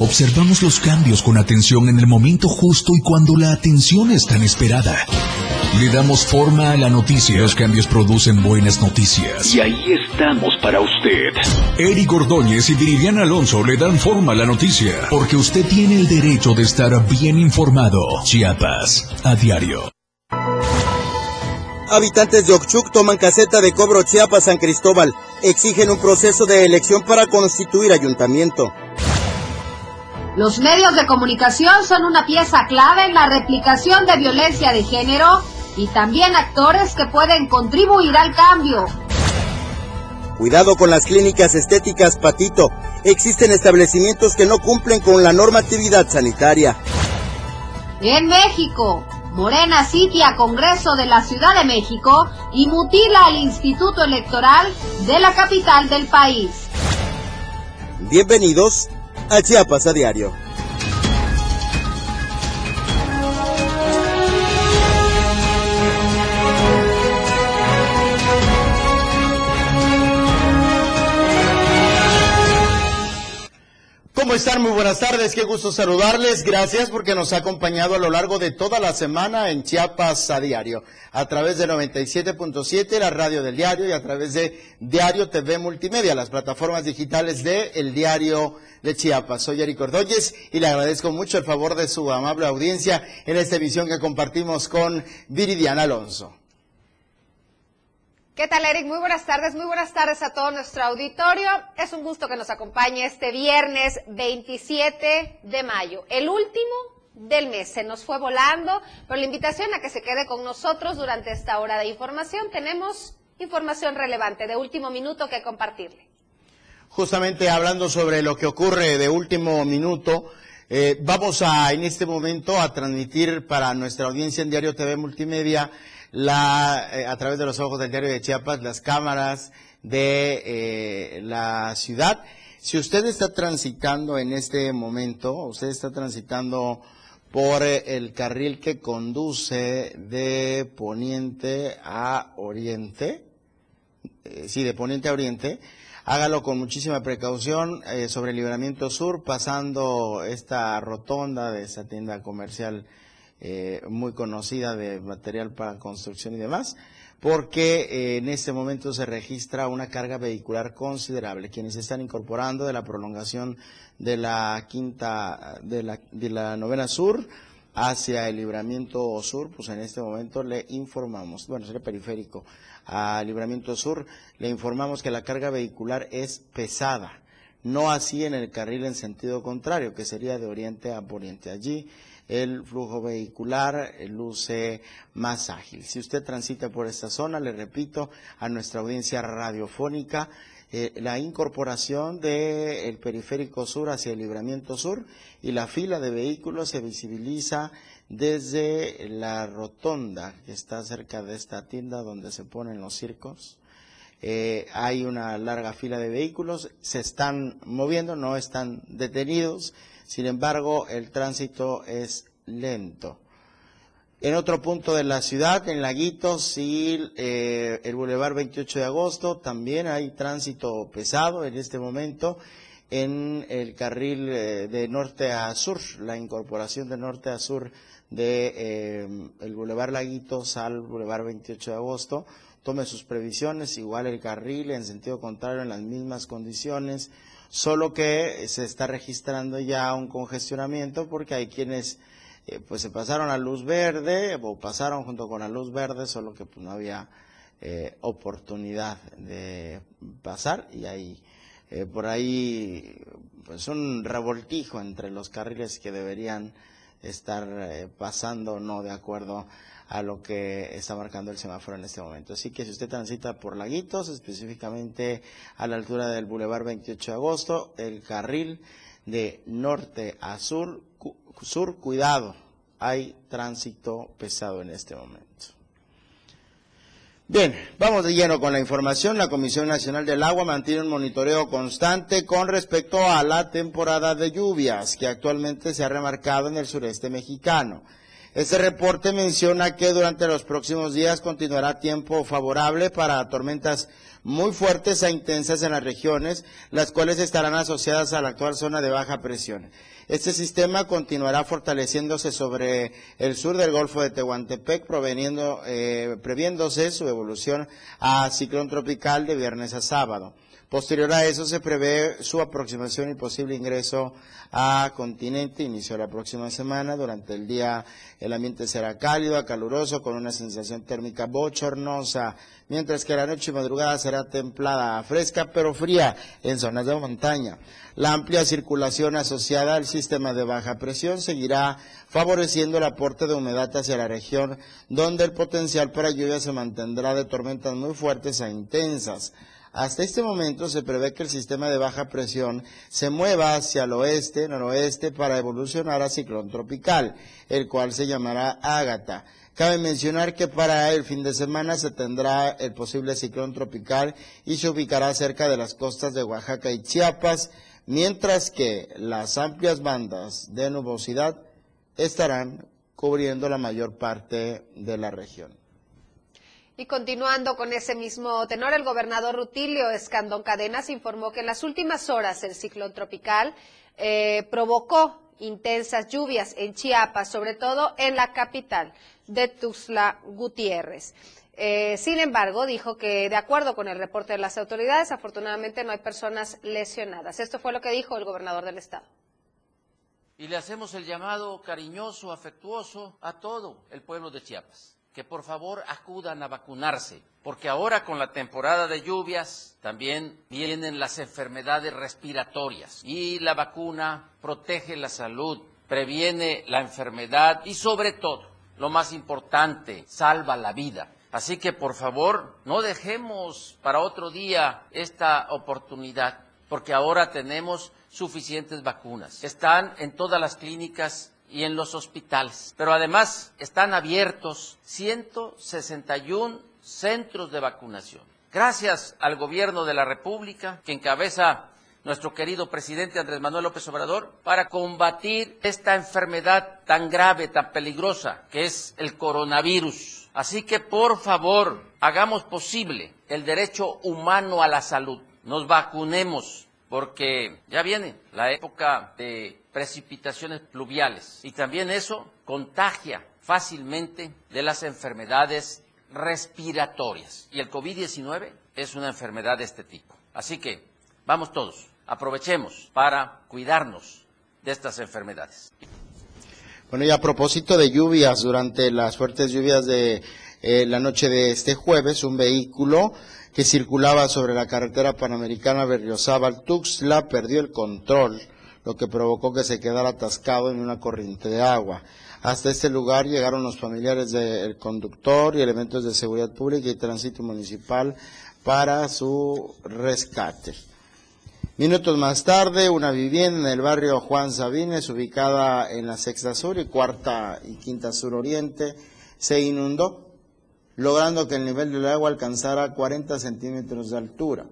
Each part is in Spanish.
Observamos los cambios con atención en el momento justo y cuando la atención es tan esperada. Le damos forma a la noticia. Los cambios producen buenas noticias. Y ahí estamos para usted. Eric Ordóñez y Viridiana Alonso le dan forma a la noticia. Porque usted tiene el derecho de estar bien informado. Chiapas, a diario. Habitantes de Ochuc toman caseta de cobro Chiapas San Cristóbal. Exigen un proceso de elección para constituir ayuntamiento. Los medios de comunicación son una pieza clave en la replicación de violencia de género y también actores que pueden contribuir al cambio. Cuidado con las clínicas estéticas Patito. Existen establecimientos que no cumplen con la normatividad sanitaria. En México, Morena sitia Congreso de la Ciudad de México y mutila al Instituto Electoral de la capital del país. Bienvenidos a Chiapas a Diario. ¿Cómo están? Muy buenas tardes, qué gusto saludarles. Gracias porque nos ha acompañado a lo largo de toda la semana en Chiapas a diario, a través de 97.7, la radio del diario, y a través de Diario TV Multimedia, las plataformas digitales de El Diario de Chiapas. Soy Eric Ordóñez y le agradezco mucho el favor de su amable audiencia en esta emisión que compartimos con Viridiana Alonso. ¿Qué tal, Eric? Muy buenas tardes, muy buenas tardes a todo nuestro auditorio. Es un gusto que nos acompañe este viernes 27 de mayo, el último del mes. Se nos fue volando, pero la invitación a que se quede con nosotros durante esta hora de información. Tenemos información relevante de último minuto que compartirle. Justamente hablando sobre lo que ocurre de último minuto, eh, vamos a en este momento a transmitir para nuestra audiencia en Diario TV Multimedia la, eh, a través de los ojos del diario de Chiapas, las cámaras de eh, la ciudad. Si usted está transitando en este momento, usted está transitando por eh, el carril que conduce de poniente a oriente, sí, de poniente a oriente, hágalo con muchísima precaución sobre el libramiento sur, pasando esta rotonda de esa tienda comercial eh, muy conocida de material para construcción y demás, porque eh, en este momento se registra una carga vehicular considerable. Quienes están incorporando de la prolongación de la quinta, de la, de la novena sur hacia el libramiento sur, pues en este momento le informamos, bueno, sería periférico, al libramiento sur, le informamos que la carga vehicular es pesada. No así en el carril en sentido contrario, que sería de oriente a poniente. Allí el flujo vehicular luce más ágil. Si usted transita por esta zona, le repito a nuestra audiencia radiofónica, eh, la incorporación del periférico sur hacia el libramiento sur y la fila de vehículos se visibiliza desde la rotonda que está cerca de esta tienda donde se ponen los circos. Eh, hay una larga fila de vehículos, se están moviendo, no están detenidos, sin embargo, el tránsito es lento. En otro punto de la ciudad, en Laguitos y eh, el Boulevard 28 de Agosto, también hay tránsito pesado en este momento en el carril eh, de norte a sur, la incorporación de norte a sur de eh, el Boulevard Laguitos al Boulevard 28 de Agosto. Tome sus previsiones, igual el carril en sentido contrario en las mismas condiciones solo que se está registrando ya un congestionamiento porque hay quienes eh, pues se pasaron a luz verde o pasaron junto con la luz verde, solo que pues no había eh, oportunidad de pasar y hay eh, por ahí pues un revoltijo entre los carriles que deberían estar pasando no de acuerdo a lo que está marcando el semáforo en este momento. Así que si usted transita por Laguitos, específicamente a la altura del Boulevard 28 de agosto, el carril de norte a sur, sur, cuidado, hay tránsito pesado en este momento. Bien, vamos de lleno con la información. La Comisión Nacional del Agua mantiene un monitoreo constante con respecto a la temporada de lluvias que actualmente se ha remarcado en el sureste mexicano. Este reporte menciona que durante los próximos días continuará tiempo favorable para tormentas muy fuertes e intensas en las regiones, las cuales estarán asociadas a la actual zona de baja presión. Este sistema continuará fortaleciéndose sobre el sur del Golfo de Tehuantepec, proveniendo, eh, previéndose su evolución a ciclón tropical de viernes a sábado. Posterior a eso se prevé su aproximación y posible ingreso a continente, inicio la próxima semana. Durante el día el ambiente será cálido, caluroso, con una sensación térmica bochornosa, mientras que la noche y madrugada será templada, fresca pero fría en zonas de montaña. La amplia circulación asociada al sistema de baja presión seguirá favoreciendo el aporte de humedad hacia la región, donde el potencial para lluvia se mantendrá de tormentas muy fuertes e intensas. Hasta este momento se prevé que el sistema de baja presión se mueva hacia el oeste, noroeste, para evolucionar a ciclón tropical, el cual se llamará Ágata. Cabe mencionar que para el fin de semana se tendrá el posible ciclón tropical y se ubicará cerca de las costas de Oaxaca y Chiapas, mientras que las amplias bandas de nubosidad estarán cubriendo la mayor parte de la región. Y continuando con ese mismo tenor, el gobernador Rutilio Escandón Cadenas informó que en las últimas horas el ciclón tropical eh, provocó intensas lluvias en Chiapas, sobre todo en la capital de Tuxtla Gutiérrez. Eh, sin embargo, dijo que de acuerdo con el reporte de las autoridades, afortunadamente no hay personas lesionadas. Esto fue lo que dijo el gobernador del estado. Y le hacemos el llamado cariñoso, afectuoso a todo el pueblo de Chiapas que por favor acudan a vacunarse, porque ahora con la temporada de lluvias también vienen las enfermedades respiratorias y la vacuna protege la salud, previene la enfermedad y sobre todo, lo más importante, salva la vida. Así que por favor, no dejemos para otro día esta oportunidad, porque ahora tenemos suficientes vacunas. Están en todas las clínicas y en los hospitales. Pero además están abiertos 161 centros de vacunación. Gracias al gobierno de la República que encabeza nuestro querido presidente Andrés Manuel López Obrador para combatir esta enfermedad tan grave, tan peligrosa que es el coronavirus. Así que por favor, hagamos posible el derecho humano a la salud. Nos vacunemos porque ya viene la época de precipitaciones pluviales y también eso contagia fácilmente de las enfermedades respiratorias. Y el COVID-19 es una enfermedad de este tipo. Así que vamos todos, aprovechemos para cuidarnos de estas enfermedades. Bueno, y a propósito de lluvias, durante las fuertes lluvias de eh, la noche de este jueves, un vehículo que circulaba sobre la carretera panamericana Berriozábal-Tuxtla perdió el control lo que provocó que se quedara atascado en una corriente de agua. Hasta este lugar llegaron los familiares del conductor y elementos de seguridad pública y tránsito municipal para su rescate. Minutos más tarde, una vivienda en el barrio Juan Sabines, ubicada en la sexta sur y cuarta y quinta sur oriente, se inundó, logrando que el nivel del agua alcanzara 40 centímetros de altura.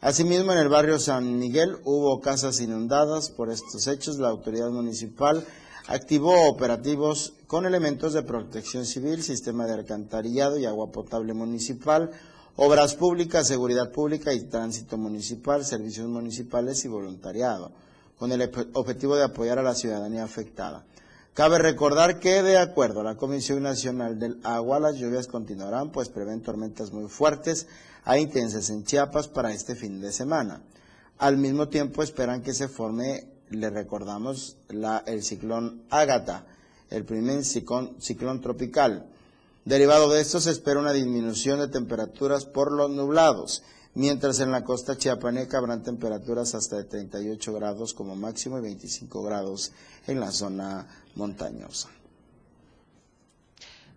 Asimismo, en el barrio San Miguel hubo casas inundadas. Por estos hechos, la autoridad municipal activó operativos con elementos de protección civil, sistema de alcantarillado y agua potable municipal, obras públicas, seguridad pública y tránsito municipal, servicios municipales y voluntariado, con el objetivo de apoyar a la ciudadanía afectada. Cabe recordar que, de acuerdo a la Comisión Nacional del Agua, las lluvias continuarán, pues prevén tormentas muy fuertes a intensas en Chiapas para este fin de semana. Al mismo tiempo esperan que se forme, le recordamos, el ciclón Ágata, el primer ciclón, ciclón tropical. Derivado de esto se espera una disminución de temperaturas por los nublados, mientras en la costa chiapaneca habrán temperaturas hasta de 38 grados como máximo y 25 grados en la zona montañosa.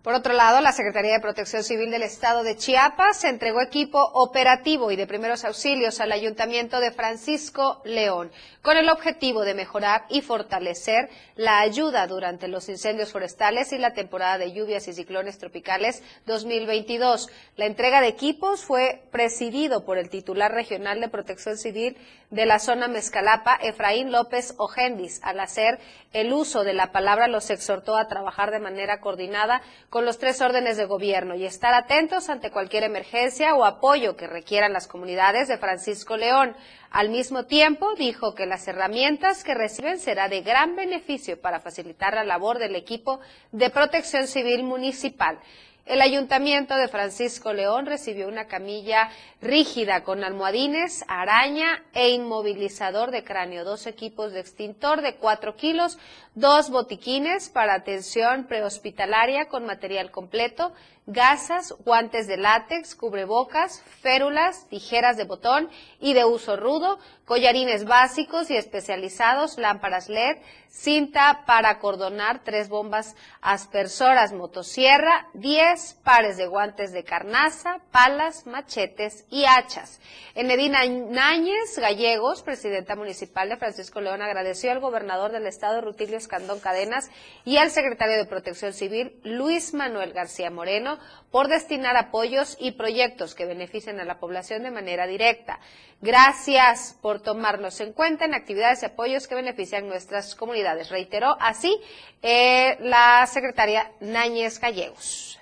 Por otro lado, la Secretaría de Protección Civil del Estado de Chiapas entregó equipo operativo y de primeros auxilios al Ayuntamiento de Francisco León, con el objetivo de mejorar y fortalecer la ayuda durante los incendios forestales y la temporada de lluvias y ciclones tropicales 2022. La entrega de equipos fue presidido por el titular regional de Protección Civil de la zona Mezcalapa, Efraín López Ojendis, al hacer el uso de la palabra, los exhortó a trabajar de manera coordinada con los tres órdenes de gobierno y estar atentos ante cualquier emergencia o apoyo que requieran las comunidades de Francisco León. Al mismo tiempo, dijo que las herramientas que reciben será de gran beneficio para facilitar la labor del equipo de protección civil municipal. El ayuntamiento de Francisco León recibió una camilla rígida con almohadines, araña e inmovilizador de cráneo, dos equipos de extintor de 4 kilos, dos botiquines para atención prehospitalaria con material completo, gasas, guantes de látex, cubrebocas, férulas, tijeras de botón y de uso rudo, collarines básicos y especializados, lámparas LED, cinta para acordonar, tres bombas aspersoras, motosierra, diez pares de guantes de carnaza, palas, machetes y hachas. En Medina Náñez Gallegos, presidenta municipal de Francisco León, agradeció al gobernador del estado, Rutilio Escandón Cadenas, y al secretario de Protección Civil, Luis Manuel García Moreno, por destinar apoyos y proyectos que beneficien a la población de manera directa. Gracias por tomarnos en cuenta en actividades y apoyos que benefician nuestras comunidades. Reiteró así eh, la secretaria Náñez Gallegos.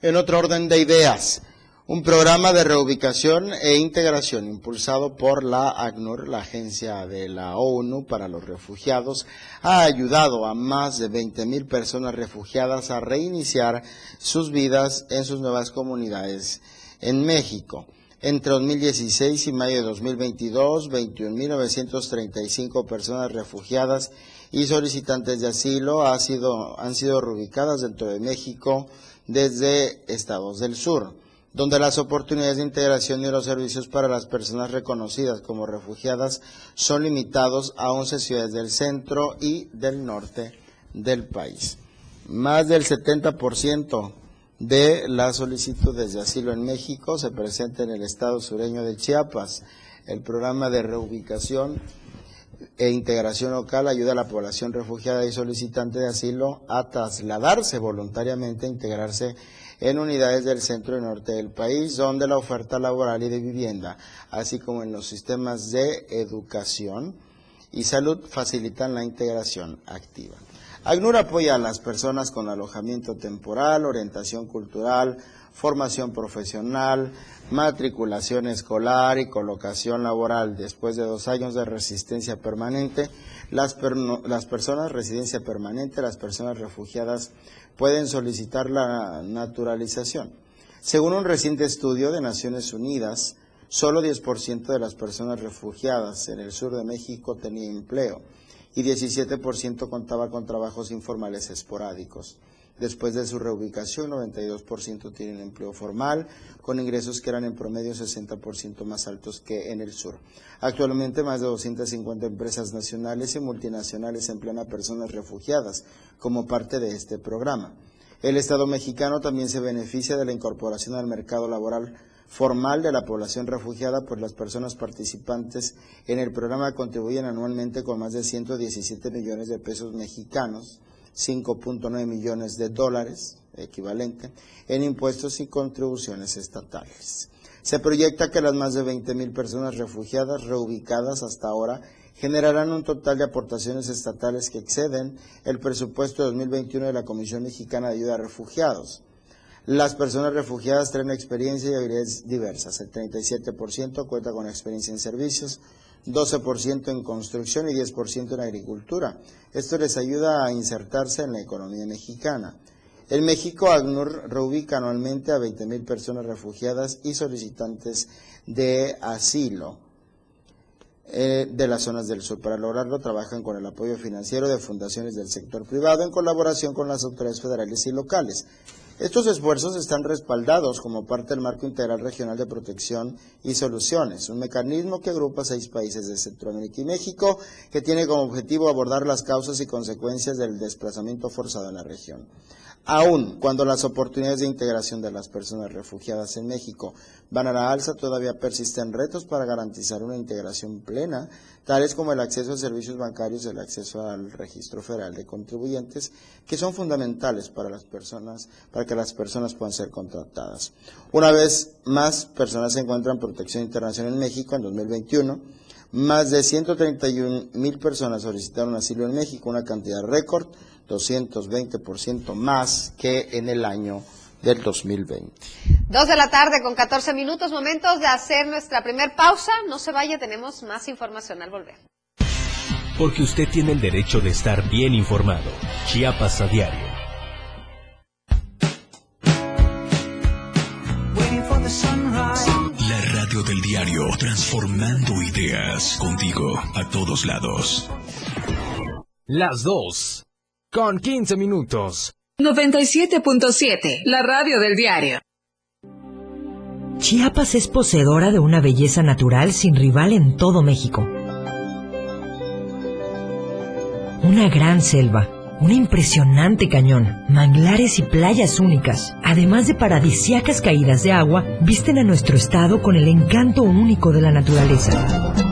En otro orden de ideas, un programa de reubicación e integración impulsado por la ACNUR, la Agencia de la ONU para los Refugiados, ha ayudado a más de 20.000 personas refugiadas a reiniciar sus vidas en sus nuevas comunidades en México. Entre 2016 y mayo de 2022, 21.935 personas refugiadas y solicitantes de asilo han sido, han sido reubicadas dentro de México desde estados del sur donde las oportunidades de integración y los servicios para las personas reconocidas como refugiadas son limitados a 11 ciudades del centro y del norte del país. Más del 70% de las solicitudes de asilo en México se presenta en el estado sureño de Chiapas. El programa de reubicación e integración local ayuda a la población refugiada y solicitante de asilo a trasladarse voluntariamente, a integrarse en unidades del centro y norte del país, donde la oferta laboral y de vivienda, así como en los sistemas de educación y salud, facilitan la integración activa. ACNUR apoya a las personas con alojamiento temporal, orientación cultural, formación profesional, matriculación escolar y colocación laboral. Después de dos años de resistencia permanente, las, las personas residencia permanente, las personas refugiadas pueden solicitar la naturalización. Según un reciente estudio de Naciones Unidas, solo 10% de las personas refugiadas en el sur de México tenía empleo y 17% contaba con trabajos informales esporádicos. Después de su reubicación, 92% tienen empleo formal, con ingresos que eran en promedio 60% más altos que en el sur. Actualmente, más de 250 empresas nacionales y multinacionales emplean a personas refugiadas como parte de este programa. El Estado mexicano también se beneficia de la incorporación al mercado laboral formal de la población refugiada, pues las personas participantes en el programa contribuyen anualmente con más de 117 millones de pesos mexicanos 5.9 millones de dólares equivalente en impuestos y contribuciones estatales. Se proyecta que las más de 20.000 personas refugiadas reubicadas hasta ahora generarán un total de aportaciones estatales que exceden el presupuesto de 2021 de la Comisión Mexicana de Ayuda a Refugiados. Las personas refugiadas traen experiencia y habilidades diversas. El 37% cuenta con experiencia en servicios, 12% en construcción y 10% en agricultura. Esto les ayuda a insertarse en la economía mexicana. En México, ACNUR reubica anualmente a 20.000 personas refugiadas y solicitantes de asilo eh, de las zonas del sur. Para lograrlo, trabajan con el apoyo financiero de fundaciones del sector privado en colaboración con las autoridades federales y locales. Estos esfuerzos están respaldados como parte del Marco Integral Regional de Protección y Soluciones, un mecanismo que agrupa seis países de Centroamérica y México que tiene como objetivo abordar las causas y consecuencias del desplazamiento forzado en la región. Aún cuando las oportunidades de integración de las personas refugiadas en México van a la alza, todavía persisten retos para garantizar una integración plena tales como el acceso a servicios bancarios, el acceso al registro federal de contribuyentes, que son fundamentales para las personas, para que las personas puedan ser contratadas. Una vez más personas se encuentran en protección internacional en México en 2021. Más de 131 mil personas solicitaron asilo en México, una cantidad récord, 220% más que en el año del 2020. Dos de la tarde con 14 minutos, momentos de hacer nuestra primer pausa. No se vaya, tenemos más información al volver. Porque usted tiene el derecho de estar bien informado. Chiapas a diario. La radio del diario, transformando ideas contigo a todos lados. Las dos, con 15 minutos. 97.7, la radio del diario. Chiapas es poseedora de una belleza natural sin rival en todo México. Una gran selva, un impresionante cañón, manglares y playas únicas, además de paradisiacas caídas de agua, visten a nuestro estado con el encanto único de la naturaleza.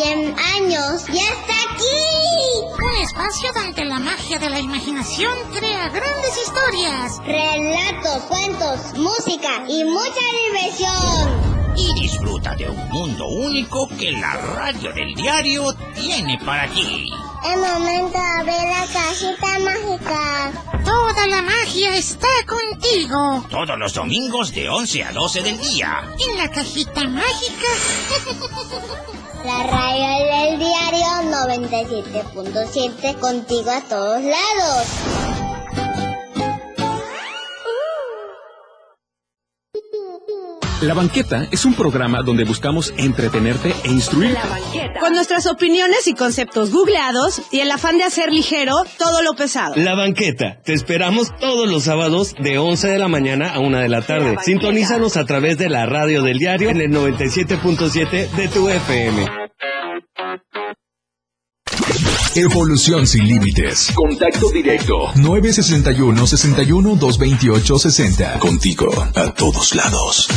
100 años ya está aquí. Un espacio donde la magia de la imaginación crea grandes historias. Relatos, cuentos, música y mucha diversión. Y disfruta de un mundo único que la radio del diario tiene para ti. Es momento de abrir la cajita mágica. Toda la magia está contigo. Todos los domingos de 11 a 12 del día. En la cajita mágica. La radio del diario 97.7 contigo a todos lados. La Banqueta es un programa donde buscamos entretenerte e instruir. Con nuestras opiniones y conceptos googleados y el afán de hacer ligero todo lo pesado. La Banqueta. Te esperamos todos los sábados de 11 de la mañana a 1 de la tarde. Sintonízanos a través de la radio del diario en el 97.7 de tu FM. Evolución sin límites. Contacto directo. 961-61-228-60. Contigo, a todos lados.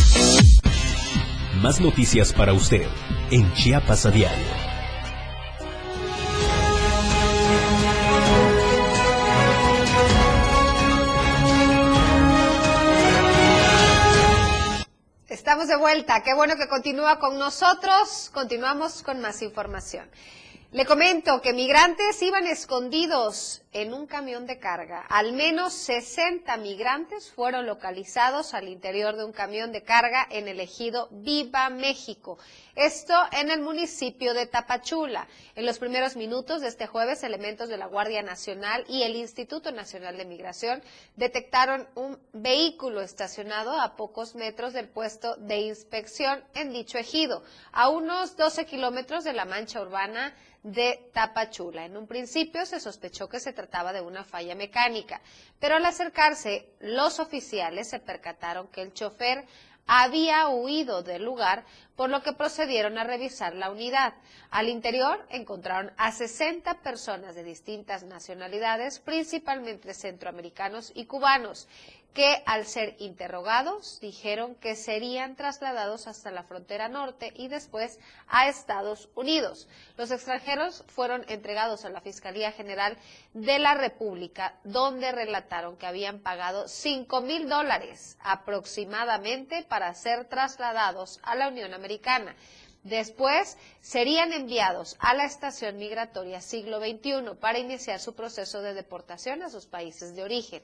Más noticias para usted en Chiapas a diario. Estamos de vuelta. Qué bueno que continúa con nosotros. Continuamos con más información. Le comento que migrantes iban escondidos en un camión de carga. Al menos 60 migrantes fueron localizados al interior de un camión de carga en el ejido Viva México. Esto en el municipio de Tapachula. En los primeros minutos de este jueves, elementos de la Guardia Nacional y el Instituto Nacional de Migración detectaron un vehículo estacionado a pocos metros del puesto de inspección en dicho ejido, a unos 12 kilómetros de la mancha urbana de Tapachula. En un principio se sospechó que se de una falla mecánica, pero al acercarse los oficiales se percataron que el chofer había huido del lugar, por lo que procedieron a revisar la unidad. Al interior encontraron a 60 personas de distintas nacionalidades, principalmente centroamericanos y cubanos, que al ser interrogados dijeron que serían trasladados hasta la frontera norte y después a Estados Unidos. Los extranjeros fueron entregados a la Fiscalía General de la República, donde relataron que habían pagado 5 mil dólares aproximadamente para ser trasladados a la Unión Americana. Después serían enviados a la estación migratoria siglo XXI para iniciar su proceso de deportación a sus países de origen.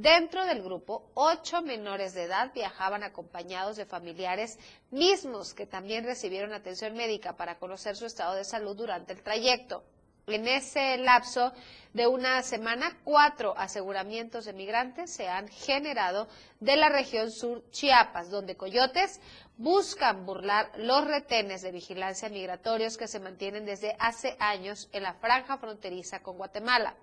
Dentro del grupo, ocho menores de edad viajaban acompañados de familiares mismos que también recibieron atención médica para conocer su estado de salud durante el trayecto. En ese lapso de una semana, cuatro aseguramientos de migrantes se han generado de la región sur Chiapas, donde coyotes buscan burlar los retenes de vigilancia migratorios que se mantienen desde hace años en la franja fronteriza con Guatemala.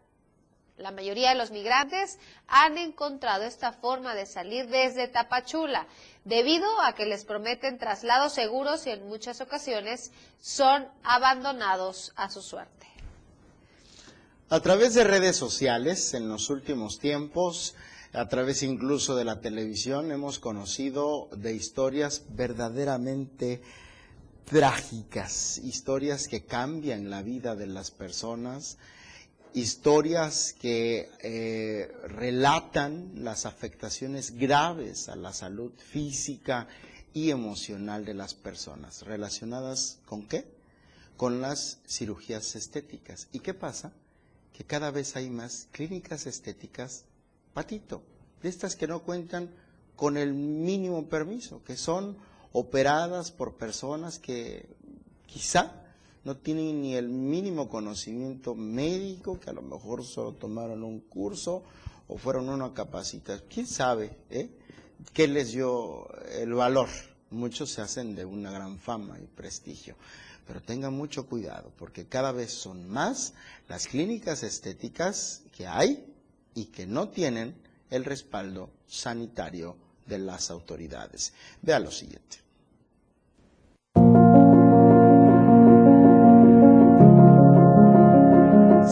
La mayoría de los migrantes han encontrado esta forma de salir desde Tapachula, debido a que les prometen traslados seguros y en muchas ocasiones son abandonados a su suerte. A través de redes sociales, en los últimos tiempos, a través incluso de la televisión, hemos conocido de historias verdaderamente trágicas, historias que cambian la vida de las personas, historias que eh, relatan las afectaciones graves a la salud física y emocional de las personas, relacionadas con qué? Con las cirugías estéticas. ¿Y qué pasa? que cada vez hay más clínicas estéticas patito, de estas que no cuentan con el mínimo permiso, que son operadas por personas que quizá no tienen ni el mínimo conocimiento médico, que a lo mejor solo tomaron un curso o fueron una capacitación. ¿Quién sabe eh? qué les dio el valor? Muchos se hacen de una gran fama y prestigio. Pero tengan mucho cuidado porque cada vez son más las clínicas estéticas que hay y que no tienen el respaldo sanitario de las autoridades. Vea lo siguiente.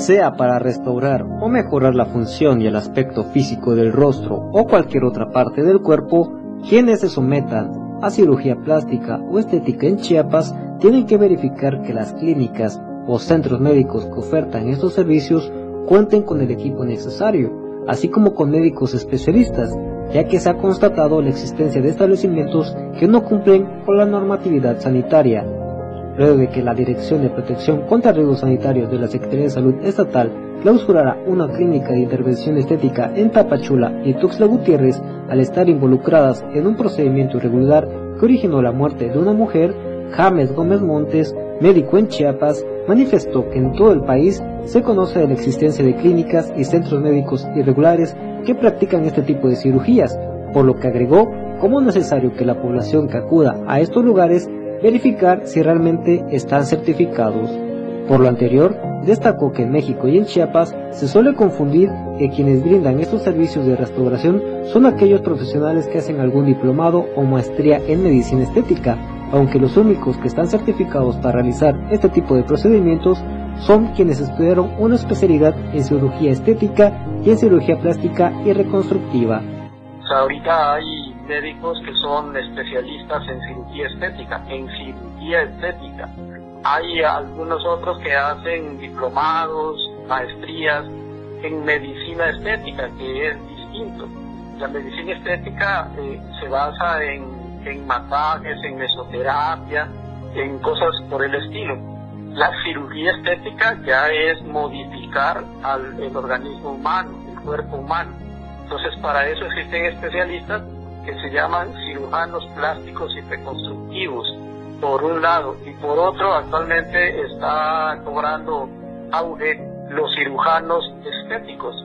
Sea para restaurar o mejorar la función y el aspecto físico del rostro o cualquier otra parte del cuerpo, quienes se sometan a cirugía plástica o estética en Chiapas tienen que verificar que las clínicas o centros médicos que ofertan estos servicios cuenten con el equipo necesario, así como con médicos especialistas, ya que se ha constatado la existencia de establecimientos que no cumplen con la normatividad sanitaria. Luego de que la Dirección de Protección contra Riesgos Sanitarios de la Secretaría de Salud Estatal clausurara una clínica de intervención estética en Tapachula y Tuxtla Gutiérrez al estar involucradas en un procedimiento irregular que originó la muerte de una mujer, James Gómez Montes, médico en Chiapas, manifestó que en todo el país se conoce de la existencia de clínicas y centros médicos irregulares que practican este tipo de cirugías, por lo que agregó como necesario que la población que acuda a estos lugares verificar si realmente están certificados. Por lo anterior, destacó que en México y en Chiapas se suele confundir que quienes brindan estos servicios de restauración son aquellos profesionales que hacen algún diplomado o maestría en medicina estética, aunque los únicos que están certificados para realizar este tipo de procedimientos son quienes estudiaron una especialidad en cirugía estética y en cirugía plástica y reconstructiva. Médicos que son especialistas en cirugía estética, en cirugía estética. Hay algunos otros que hacen diplomados, maestrías en medicina estética, que es distinto. La medicina estética eh, se basa en en masajes, en mesoterapia, en cosas por el estilo. La cirugía estética ya es modificar al el organismo humano, el cuerpo humano. Entonces para eso existen especialistas que se llaman cirujanos plásticos y reconstructivos, por un lado, y por otro actualmente está cobrando auge los cirujanos estéticos.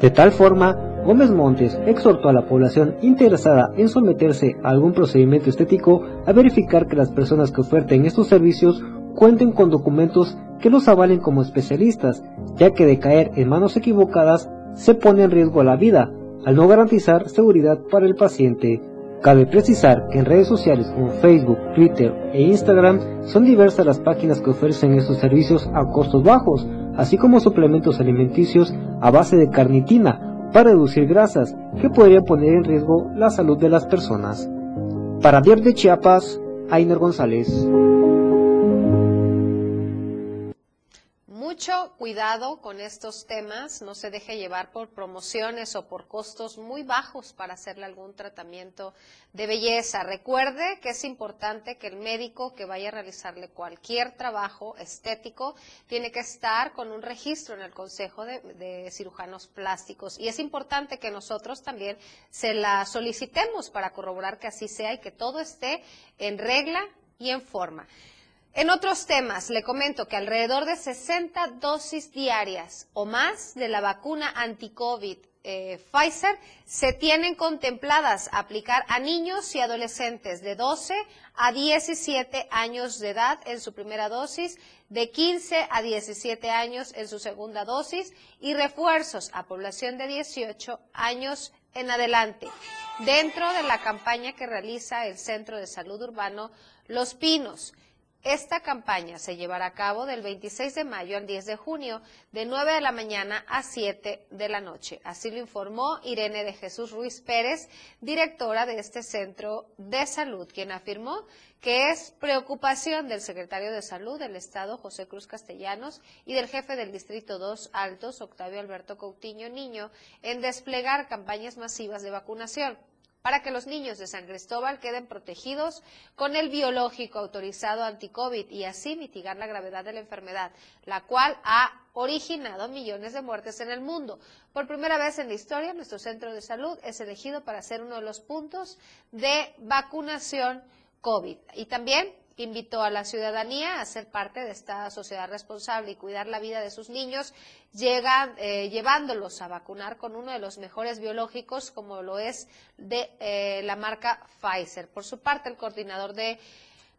De tal forma Gómez Montes exhortó a la población interesada en someterse a algún procedimiento estético a verificar que las personas que oferten estos servicios cuenten con documentos que los avalen como especialistas, ya que de caer en manos equivocadas se pone en riesgo la vida, al no garantizar seguridad para el paciente. Cabe precisar que en redes sociales como Facebook, Twitter e Instagram son diversas las páginas que ofrecen estos servicios a costos bajos, así como suplementos alimenticios a base de carnitina, para reducir grasas que podrían poner en riesgo la salud de las personas. Para Diario de Chiapas, Ainer González. Mucho cuidado con estos temas, no se deje llevar por promociones o por costos muy bajos para hacerle algún tratamiento de belleza. Recuerde que es importante que el médico que vaya a realizarle cualquier trabajo estético tiene que estar con un registro en el Consejo de, de Cirujanos Plásticos y es importante que nosotros también se la solicitemos para corroborar que así sea y que todo esté en regla y en forma. En otros temas, le comento que alrededor de 60 dosis diarias o más de la vacuna anti-COVID eh, Pfizer se tienen contempladas aplicar a niños y adolescentes de 12 a 17 años de edad en su primera dosis, de 15 a 17 años en su segunda dosis y refuerzos a población de 18 años en adelante, dentro de la campaña que realiza el Centro de Salud Urbano Los Pinos. Esta campaña se llevará a cabo del 26 de mayo al 10 de junio, de 9 de la mañana a 7 de la noche. Así lo informó Irene de Jesús Ruiz Pérez, directora de este centro de salud, quien afirmó que es preocupación del secretario de Salud del Estado, José Cruz Castellanos, y del jefe del Distrito 2 Altos, Octavio Alberto Coutinho Niño, en desplegar campañas masivas de vacunación para que los niños de San Cristóbal queden protegidos con el biológico autorizado anti-COVID y así mitigar la gravedad de la enfermedad, la cual ha originado millones de muertes en el mundo. Por primera vez en la historia, nuestro centro de salud es elegido para ser uno de los puntos de vacunación COVID. Y también invitó a la ciudadanía a ser parte de esta sociedad responsable y cuidar la vida de sus niños, llegan, eh, llevándolos a vacunar con uno de los mejores biológicos, como lo es de eh, la marca Pfizer. Por su parte, el coordinador de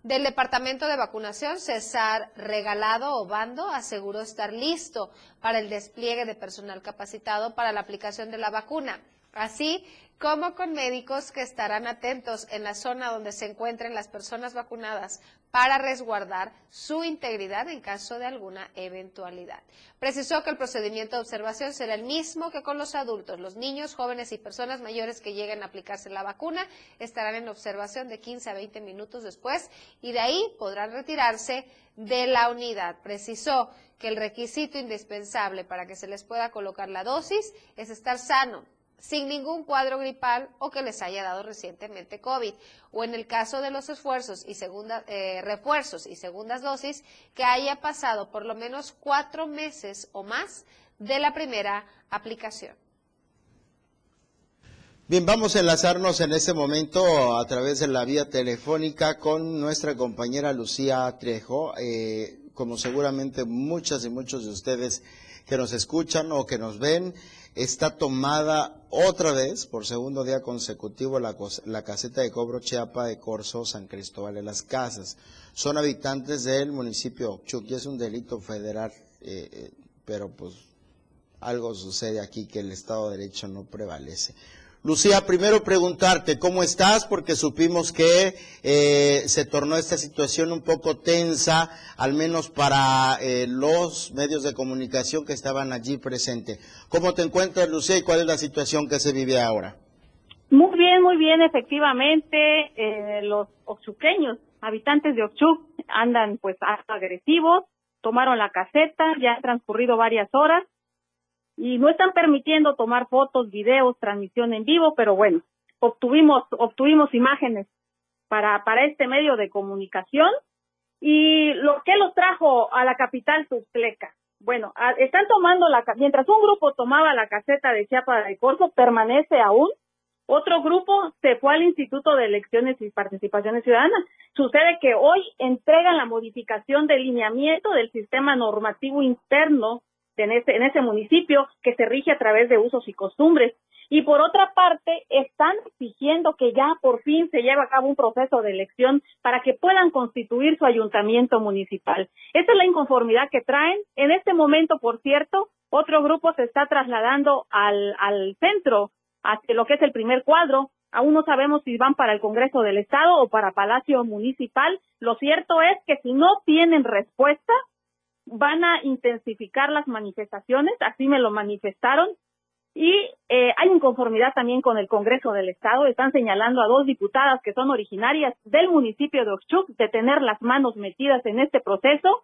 del Departamento de Vacunación, César Regalado Obando, aseguró estar listo para el despliegue de personal capacitado para la aplicación de la vacuna. Así como con médicos que estarán atentos en la zona donde se encuentren las personas vacunadas para resguardar su integridad en caso de alguna eventualidad. Precisó que el procedimiento de observación será el mismo que con los adultos. Los niños, jóvenes y personas mayores que lleguen a aplicarse la vacuna estarán en observación de 15 a 20 minutos después y de ahí podrán retirarse de la unidad. Precisó que el requisito indispensable para que se les pueda colocar la dosis es estar sano, sin ningún cuadro gripal o que les haya dado recientemente COVID, o en el caso de los esfuerzos y segunda, eh, refuerzos y segundas dosis, que haya pasado por lo menos cuatro meses o más de la primera aplicación. Bien, vamos a enlazarnos en este momento a través de la vía telefónica con nuestra compañera Lucía Trejo. Eh, como seguramente muchas y muchos de ustedes que nos escuchan o que nos ven, está tomada otra vez, por segundo día consecutivo, la, la, caseta de cobro Chiapa de Corzo, San Cristóbal de las Casas. Son habitantes del municipio de es un delito federal, eh, eh, pero pues algo sucede aquí que el Estado de Derecho no prevalece. Lucía, primero preguntarte cómo estás, porque supimos que eh, se tornó esta situación un poco tensa, al menos para eh, los medios de comunicación que estaban allí presentes. ¿Cómo te encuentras, Lucía, y cuál es la situación que se vive ahora? Muy bien, muy bien, efectivamente, eh, los oxuqueños, habitantes de Oxuc, andan pues agresivos, tomaron la caseta, ya han transcurrido varias horas, y no están permitiendo tomar fotos, videos, transmisión en vivo, pero bueno, obtuvimos obtuvimos imágenes para para este medio de comunicación y lo que los trajo a la capital Tuxtleca. Bueno, están tomando la mientras un grupo tomaba la caseta de Chiapa de Corzo permanece aún otro grupo se fue al Instituto de Elecciones y Participaciones Ciudadanas. Sucede que hoy entregan la modificación del lineamiento del sistema normativo interno en ese, en municipio que se rige a través de usos y costumbres. Y por otra parte, están exigiendo que ya por fin se lleve a cabo un proceso de elección para que puedan constituir su ayuntamiento municipal. Esa es la inconformidad que traen. En este momento, por cierto, otro grupo se está trasladando al, al centro, hacia lo que es el primer cuadro. Aún no sabemos si van para el Congreso del Estado o para Palacio Municipal. Lo cierto es que si no tienen respuesta, van a intensificar las manifestaciones, así me lo manifestaron, y eh, hay inconformidad también con el Congreso del Estado. Están señalando a dos diputadas que son originarias del municipio de Oxchuc de tener las manos metidas en este proceso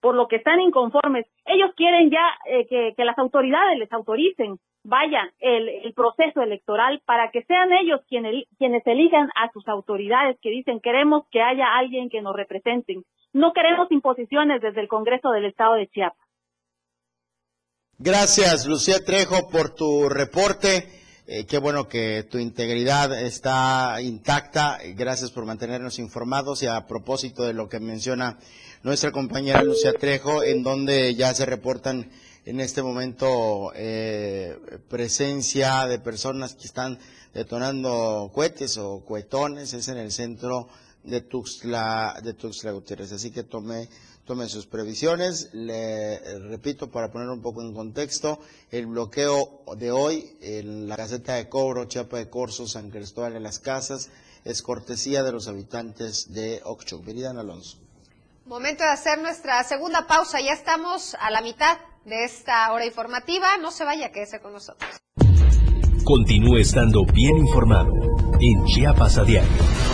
por lo que están inconformes. Ellos quieren ya eh, que, las autoridades les autoricen vaya el, el, proceso electoral para que sean ellos quienes, quienes elijan a sus autoridades que dicen queremos que haya alguien que nos representen. No queremos imposiciones desde el Congreso del Estado de Chiapas. Gracias, Lucía Trejo, por tu reporte. Eh, qué bueno que tu integridad está intacta. Gracias por mantenernos informados y a propósito de lo que menciona nuestra compañera Lucía Trejo, en donde ya se reportan en este momento eh, presencia de personas que están detonando cohetes o cohetones, es en el centro de Tuxtla, de Tuxtla Gutiérrez. Así que tome, tome sus previsiones. Le repito, para poner un poco en contexto, el bloqueo de hoy en la caseta de cobro Chiapa de Corzo, San Cristóbal de las Casas, es cortesía de los habitantes de Oxchuc. Viridiana Alonso. Momento de hacer nuestra segunda pausa. Ya estamos a la mitad de esta hora informativa. No se vaya, quédese con nosotros. Continúe estando bien informado en Chiapas a diario.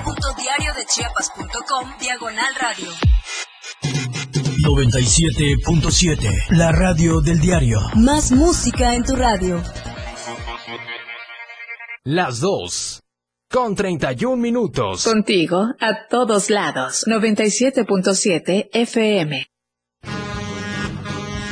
www.diariodechiapas.com Diagonal Radio. 97.7. La radio del diario. Más música en tu radio. Las dos. Con 31 minutos. Contigo a todos lados. 97.7 FM.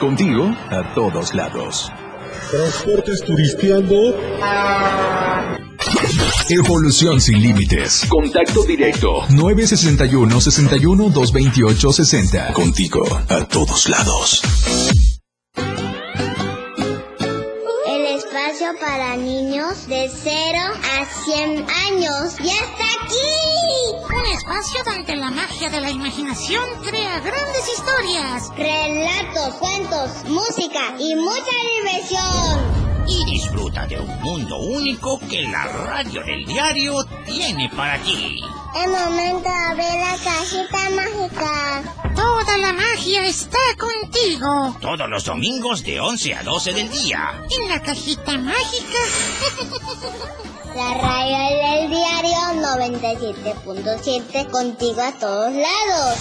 Contigo a todos lados. Transportes turisteando. Evolución sin límites. Contacto directo. 961 61 228 60. Contigo a todos lados. El espacio para niños de 0 a 100 años ya está espacio donde la magia de la imaginación crea grandes historias. Relatos, cuentos, música y mucha diversión. Y disfruta de un mundo único que la radio del diario tiene para ti. Es momento de abrir la cajita mágica. Toda la magia está contigo. Todos los domingos de 11 a 12 del día. En la cajita mágica. La radio del diario 97.7 contigo a todos lados.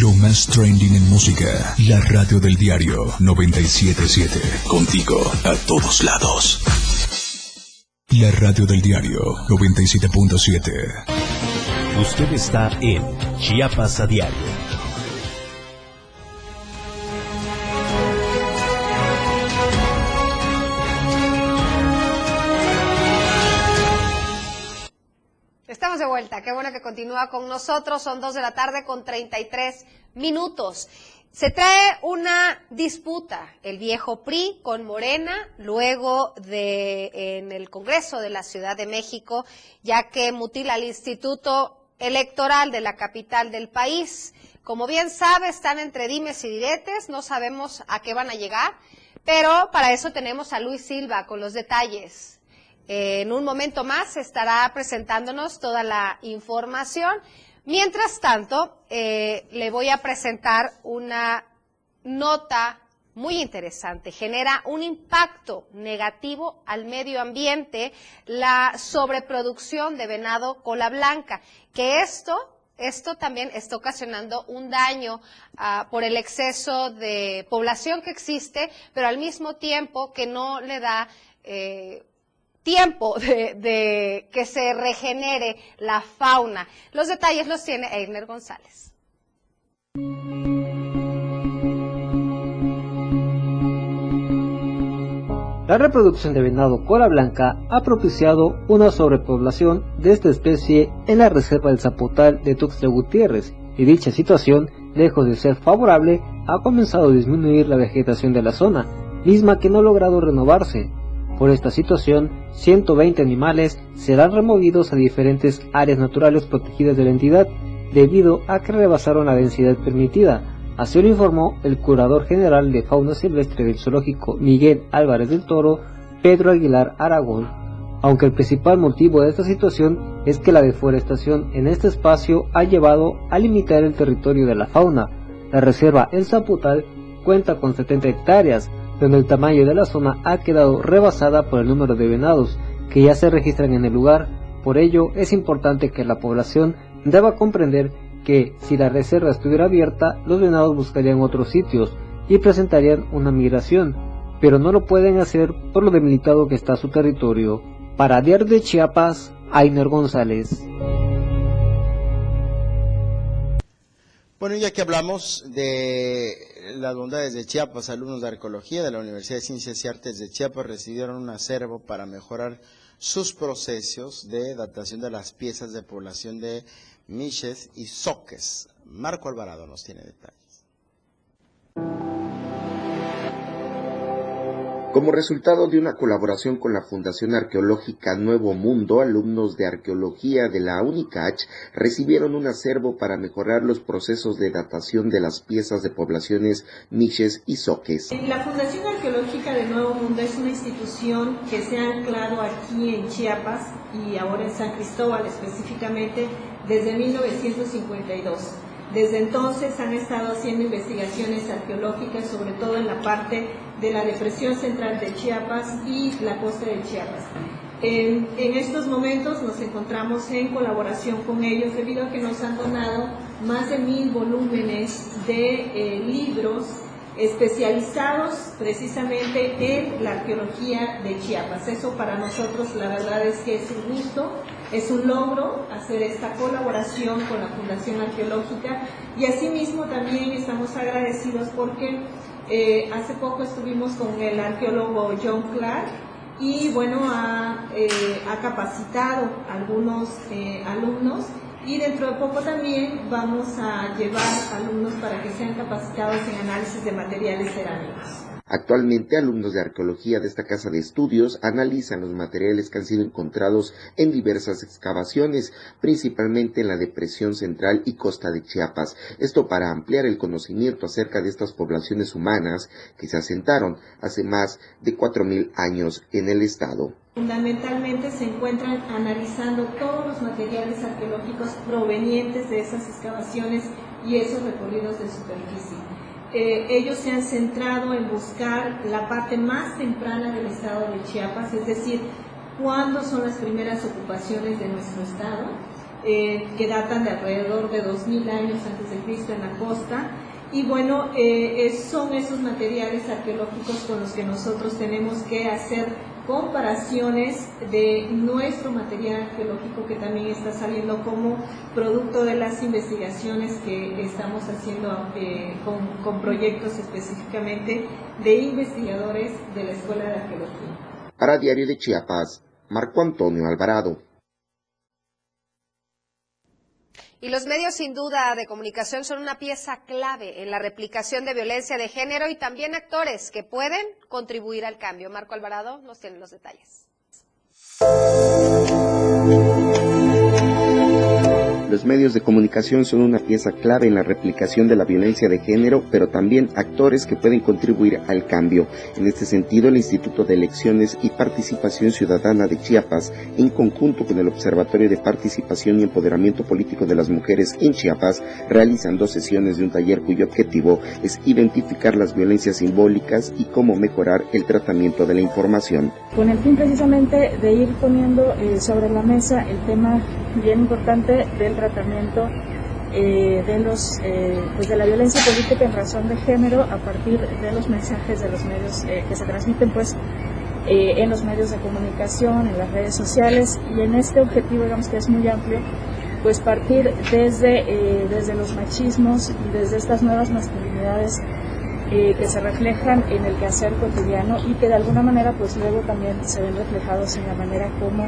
Lo más trending en música. La radio del diario 977. Contigo a todos lados. La radio del diario 97.7. Usted está en Chiapas a diario. De vuelta. Qué bueno que continúa con nosotros. Son dos de la tarde con 33 minutos. Se trae una disputa, el viejo PRI con Morena, luego de en el Congreso de la Ciudad de México, ya que mutila el Instituto Electoral de la capital del país. Como bien sabe, están entre dimes y diretes, no sabemos a qué van a llegar, pero para eso tenemos a Luis Silva con los detalles. En un momento más estará presentándonos toda la información. Mientras tanto, eh, le voy a presentar una nota muy interesante. Genera un impacto negativo al medio ambiente la sobreproducción de venado cola blanca, que esto esto también está ocasionando un daño ah, por el exceso de población que existe, pero al mismo tiempo que no le da eh, tiempo de, que se regenere la fauna. Los detalles los tiene Einer González. La reproducción de venado cola blanca ha propiciado una sobrepoblación de esta especie en la reserva del Zapotal de Tuxtla Gutiérrez y dicha situación, lejos de ser favorable, ha comenzado a disminuir la vegetación de la zona, misma que no ha logrado renovarse. Por esta situación, 120 animales serán removidos a diferentes áreas naturales protegidas de la entidad, debido a que rebasaron la densidad permitida, Así lo informó el curador general de fauna silvestre del zoológico Miguel Álvarez del Toro, Pedro Aguilar Aragón, aunque el principal motivo de esta situación es que la deforestación en este espacio ha llevado a limitar el territorio de la fauna. La reserva El Zaputal cuenta con 70 hectáreas, donde el tamaño de la zona ha quedado rebasada por el número de venados que ya se registran en el lugar. Por ello, es importante que la población deba comprender que si la reserva estuviera abierta, los venados buscarían otros sitios y presentarían una migración, pero no lo pueden hacer por lo debilitado que está su territorio. Para Diario de Chiapas, Ainer González. Bueno, ya que hablamos de las bondades de Chiapas, alumnos de arqueología de la Universidad de Ciencias y Artes de Chiapas recibieron un acervo para mejorar sus procesos de datación de las piezas de población de Miches y Soques. Marco Alvarado nos tiene detalles. Como resultado de una colaboración con la Fundación Arqueológica Nuevo Mundo, alumnos de arqueología de la UNICACH recibieron un acervo para mejorar los procesos de datación de las piezas de poblaciones Miches y Soques. La Fundación Arqueológica de Nuevo Mundo es una institución que se ha anclado aquí en Chiapas y ahora en San Cristóbal específicamente desde 1952. Desde entonces han estado haciendo investigaciones arqueológicas, sobre todo en la parte de la depresión central de Chiapas y la costa de Chiapas. En, estos momentos nos encontramos en colaboración con ellos debido a que nos han donado más de mil volúmenes de eh, libros especializados precisamente en la arqueología de Chiapas. Eso para nosotros la verdad es que es un gusto, es un logro hacer esta colaboración con la Fundación Arqueológica y asimismo también estamos agradecidos porque eh, hace poco estuvimos con el arqueólogo John Clark y bueno, ha, eh, capacitado a algunos eh, alumnos y dentro de poco también vamos a llevar alumnos para que sean capacitados en análisis de materiales cerámicos. Actualmente, alumnos de arqueología de esta casa de estudios analizan los materiales que han sido encontrados en diversas excavaciones, principalmente en la depresión central y costa de Chiapas. Esto para ampliar el conocimiento acerca de estas poblaciones humanas que se asentaron hace más de 4.000 años en el estado. Fundamentalmente se encuentran analizando todos los materiales arqueológicos provenientes de esas excavaciones y esos recorridos de superficie. Eh, ellos se han centrado en buscar la parte más temprana del estado de Chiapas, es decir, cuándo son las primeras ocupaciones de nuestro estado, eh, que datan de alrededor de 2.000 años antes de Cristo en la costa. Y bueno, eh, son esos materiales arqueológicos con los que nosotros tenemos que hacer comparaciones de nuestro material arqueológico que también está saliendo como producto de las investigaciones que estamos haciendo eh, con, con proyectos específicamente de investigadores de la Escuela de Arqueología. Para Diario de Chiapas, Marco Antonio Alvarado. Y los medios sin duda de comunicación son una pieza clave en la replicación de violencia de género y también actores que pueden contribuir al cambio. Marco Alvarado nos tiene los detalles. Los medios de comunicación son una pieza clave en la replicación de la violencia de género, pero también actores que pueden contribuir al cambio. En este sentido, el Instituto de Elecciones y Participación Ciudadana de Chiapas, en conjunto con el Observatorio de Participación y Empoderamiento Político de las Mujeres en Chiapas, realizan dos sesiones de un taller cuyo objetivo es identificar las violencias simbólicas y cómo mejorar el tratamiento de la información. Con el fin precisamente de ir poniendo eh, sobre la mesa el tema bien importante del tratamiento eh, de los eh, pues de la violencia política en razón de género a partir de los mensajes de los medios eh, que se transmiten pues en los medios de comunicación en las redes sociales. Y en este objetivo digamos que es muy amplio pues partir desde desde los machismos y desde estas nuevas masculinidades que se reflejan en el quehacer cotidiano y que de alguna manera pues luego también se ven reflejados en la manera como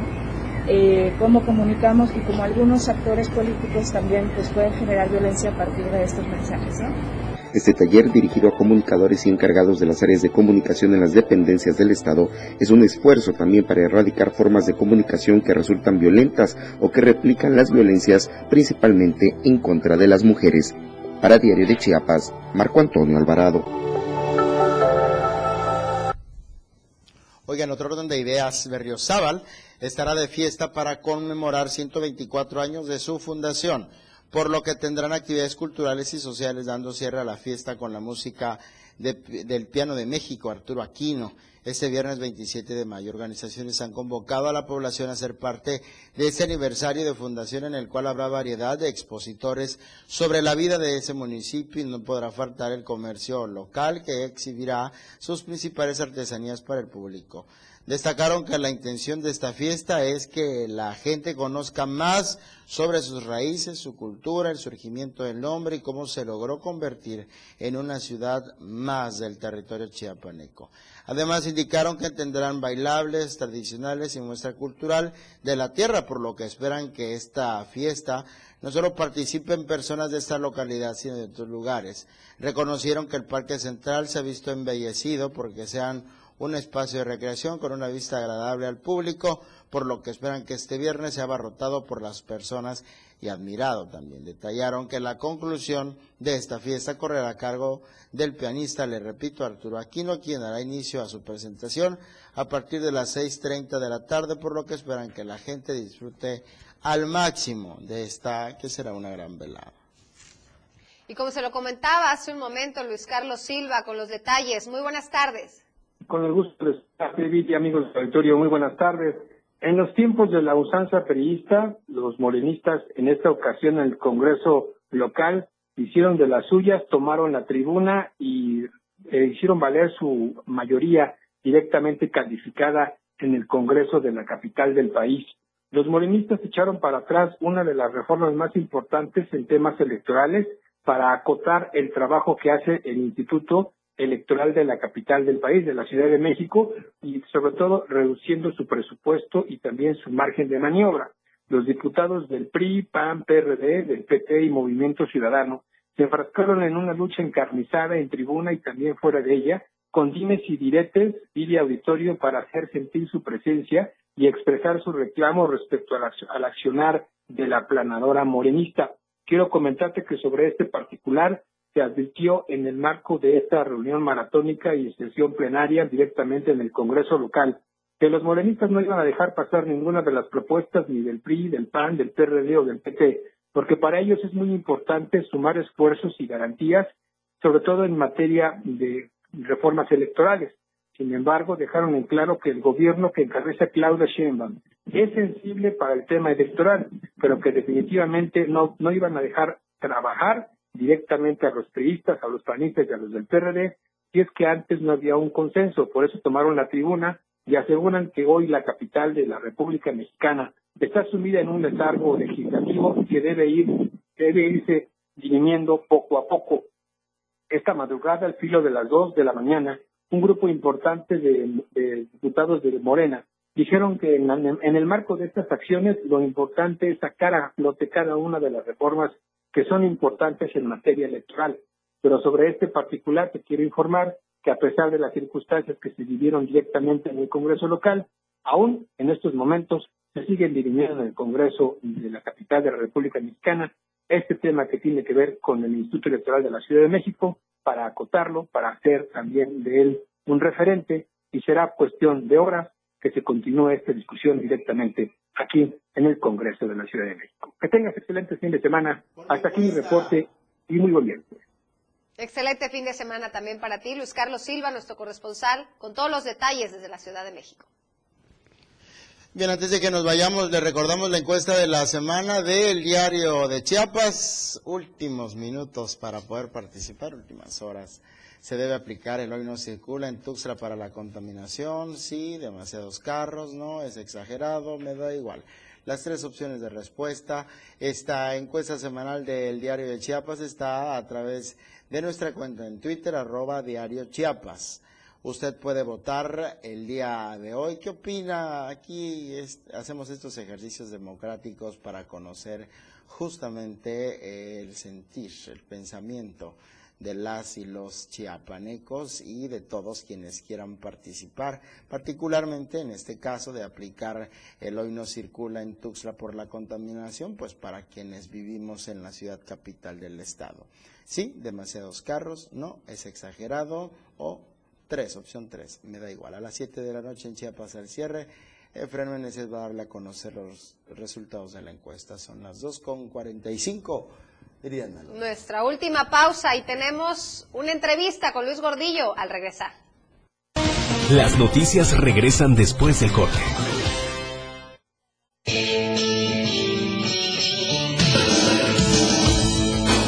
eh, cómo comunicamos y como algunos actores políticos también pues, pueden generar violencia a partir de estos mensajes. Este taller, dirigido a comunicadores y encargados de las áreas de comunicación en las dependencias del Estado, es un esfuerzo también para erradicar formas de comunicación que resultan violentas o que replican las violencias principalmente en contra de las mujeres. Para Diario de Chiapas, Marco Antonio Alvarado. Oigan, otro orden de ideas, Berriozábal estará de fiesta para conmemorar 124 años de su fundación, por lo que tendrán actividades culturales y sociales dando cierre a la fiesta con la música del piano de México, Arturo Aquino. Este viernes 27 de mayo, organizaciones han convocado a la población a ser parte de este aniversario de fundación en el cual habrá variedad de expositores sobre la vida de ese municipio y no podrá faltar el comercio local que exhibirá sus principales artesanías para el público. Destacaron que la intención de esta fiesta es que la gente conozca más sobre sus raíces, su cultura, el surgimiento del nombre y cómo se logró convertir en una ciudad más del territorio chiapaneco. Además indicaron que tendrán bailables tradicionales y muestra cultural de la tierra, por lo que esperan que esta fiesta no solo participen personas de esta localidad, sino de otros lugares. Reconocieron que el Parque Central se ha visto embellecido porque sean un espacio de recreación con una vista agradable al público, por lo que esperan que este viernes sea abarrotado por las personas y admirado también. Detallaron que la conclusión de esta fiesta correrá a cargo del pianista, le repito, Arturo Aquino, quien dará inicio a su presentación a partir de las 6.30 de la tarde, por lo que esperan que la gente disfrute al máximo de esta, que será una gran velada. Y como se lo comentaba hace un momento Luis Carlos Silva con los detalles, muy buenas tardes. Con el gusto de estar, y amigos del auditorio, muy buenas tardes. En los tiempos de la usanza periodista, los morenistas, en esta ocasión en el Congreso local, hicieron de las suyas, tomaron la tribuna y eh, hicieron valer su mayoría directamente calificada en el Congreso de la capital del país. Los morenistas echaron para atrás una de las reformas más importantes en temas electorales para acotar el trabajo que hace el Instituto electoral de la capital del país, de la Ciudad de México, y sobre todo reduciendo su presupuesto y también su margen de maniobra. Los diputados del PRI, PAN, PRD, del PT y Movimiento Ciudadano se enfrascaron en una lucha encarnizada en tribuna y también fuera de ella, con dimes y diretes, y auditorio para hacer sentir su presencia y expresar su reclamo respecto al accionar de la planadora morenista. Quiero comentarte que sobre este particular se advirtió en el marco de esta reunión maratónica y sesión plenaria directamente en el Congreso local que los morenistas no iban a dejar pasar ninguna de las propuestas ni del PRI, del PAN, del PRD o del PT, porque para ellos es muy importante sumar esfuerzos y garantías, sobre todo en materia de reformas electorales. Sin embargo, dejaron en claro que el gobierno que encabeza Claudia Sheinbaum es sensible para el tema electoral, pero que definitivamente no, no iban a dejar trabajar directamente a los priistas, a los panistas y a los del PRD, si es que antes no había un consenso, por eso tomaron la tribuna y aseguran que hoy la capital de la República Mexicana está sumida en un letargo legislativo que debe ir, debe irse dirimiendo poco a poco. Esta madrugada, al filo de las dos de la mañana, un grupo importante de, diputados de Morena dijeron que en, en, el marco de estas acciones lo importante es sacar a flote cada una de las reformas que son importantes en materia electoral. Pero sobre este particular te quiero informar que a pesar de las circunstancias que se vivieron directamente en el Congreso local, aún en estos momentos se siguen dirigiendo en el Congreso de la capital de la República Mexicana este tema que tiene que ver con el Instituto Electoral de la Ciudad de México para acotarlo, para hacer también de él un referente y será cuestión de horas que se continúe esta discusión directamente aquí en el Congreso de la Ciudad de México. Que tengas excelente fin de semana. Hasta aquí mi reporte y muy buen día. Excelente fin de semana también para ti, Luis Carlos Silva, nuestro corresponsal, con todos los detalles desde la Ciudad de México. Bien, antes de que nos vayamos, le recordamos la encuesta de la semana del diario de Chiapas. Últimos minutos para poder participar, últimas horas. Se debe aplicar el hoy no circula en Tuxtla para la contaminación. Sí, demasiados carros, no, es exagerado, me da igual. Las tres opciones de respuesta. Esta encuesta semanal del diario de Chiapas está a través de nuestra cuenta en Twitter, arroba diario Chiapas. Usted puede votar el día de hoy. ¿Qué opina? Aquí hacemos estos ejercicios democráticos para conocer justamente el sentir, el pensamiento de las y los chiapanecos y de todos quienes quieran participar, particularmente en este caso de aplicar el hoy no circula en Tuxtla por la contaminación, pues para quienes vivimos en la ciudad capital del estado. Sí, demasiados carros, no, es exagerado o 3, opción 3, me da igual. A las 7 de la noche en Chiapas al cierre, Efraín Meneses va a darle a conocer los resultados de la encuesta. Son las 2.45. Dirían Nuestra última pausa y tenemos una entrevista con Luis Gordillo al regresar. Las noticias regresan después del corte.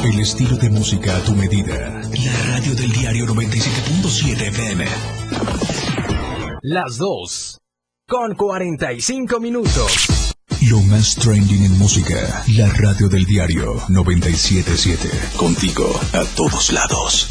El estilo de música a tu medida. La radio del diario 97.7 FM. Las 2. Con 45 minutos. Lo más trending en música. La radio del diario 977. Contigo a todos lados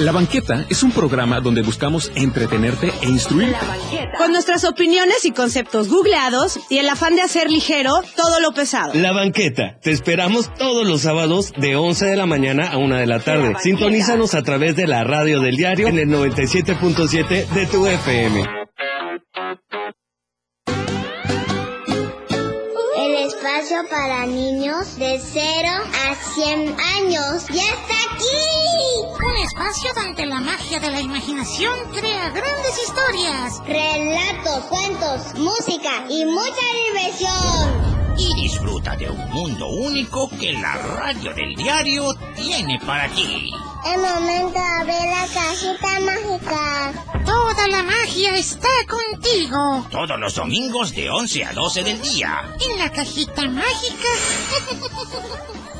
La Banqueta es un programa donde buscamos entretenerte e instruirte. Con nuestras opiniones y conceptos googleados y el afán de hacer ligero todo lo pesado. La Banqueta. Te esperamos todos los sábados de 11 de la mañana a 1 de la tarde. Sintonízanos a través de la radio del diario en el 97.7 de tu FM. El espacio para niños de 0 a 100 años ya está aquí. Espacio donde la magia de la imaginación crea grandes historias. Relatos, cuentos, música y mucha diversión. Y disfruta de un mundo único que la radio del diario tiene para ti. Es momento de abrir la cajita mágica. Toda la magia está contigo. Todos los domingos de 11 a 12 del día. En la cajita mágica.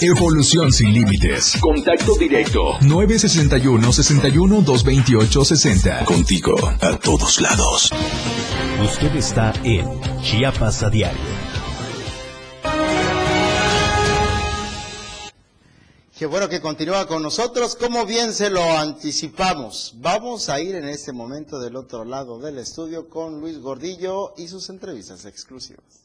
Evolución sin límites. Contacto directo. 961-61-228-60. Contigo a todos lados. Usted está en Chiapas a diario. Qué bueno que continúa con nosotros. Como bien se lo anticipamos, vamos a ir en este momento del otro lado del estudio con Luis Gordillo y sus entrevistas exclusivas.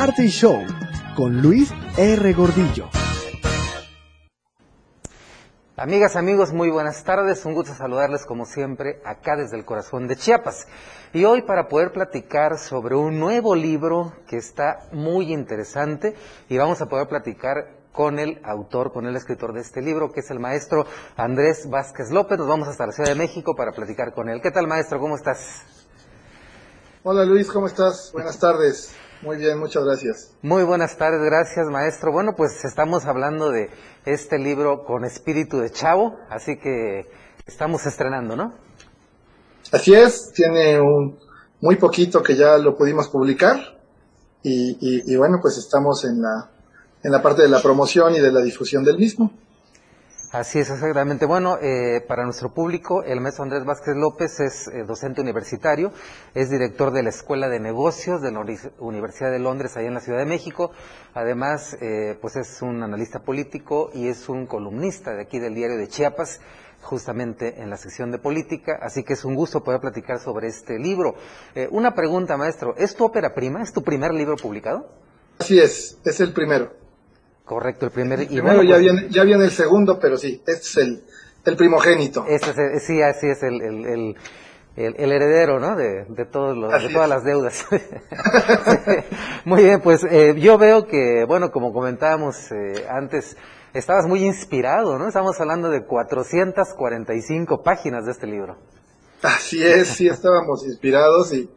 Arte y Show con Luis R. Gordillo. Amigas, amigos, muy buenas tardes. Un gusto saludarles como siempre acá desde el corazón de Chiapas. Y hoy para poder platicar sobre un nuevo libro que está muy interesante y vamos a poder platicar con el autor, con el escritor de este libro, que es el maestro Andrés Vázquez López. Nos vamos hasta la Ciudad de México para platicar con él. ¿Qué tal, maestro? ¿Cómo estás? Hola Luis, ¿cómo estás? Buenas tardes. Muy bien, muchas gracias. Muy buenas tardes, gracias maestro. Bueno, pues estamos hablando de este libro con espíritu de chavo, así que estamos estrenando, ¿no? Así es, tiene un muy poquito que ya lo pudimos publicar y, y, y bueno, pues estamos en la, en la parte de la promoción y de la difusión del mismo. Así es, exactamente. Bueno, eh, para nuestro público, el maestro Andrés Vázquez López es eh, docente universitario, es director de la Escuela de Negocios de la Universidad de Londres, allá en la Ciudad de México. Además, eh, pues es un analista político y es un columnista de aquí del diario de Chiapas, justamente en la sección de política. Así que es un gusto poder platicar sobre este libro. una pregunta, maestro, ¿es tu ópera prima? ¿Es tu primer libro publicado? Así es, es el primero. Correcto, el primer. El primero ya, viene, ya viene el segundo, pero sí, este es el, el primogénito. Este es, sí, así es el, el, el, el heredero, ¿no? De, de, todos los, de todas las deudas. Muy bien, pues eh, yo veo que, bueno, como comentábamos eh, antes, estabas muy inspirado, ¿no? Estamos hablando de 445 páginas de este libro. Así es, sí, estábamos inspirados y,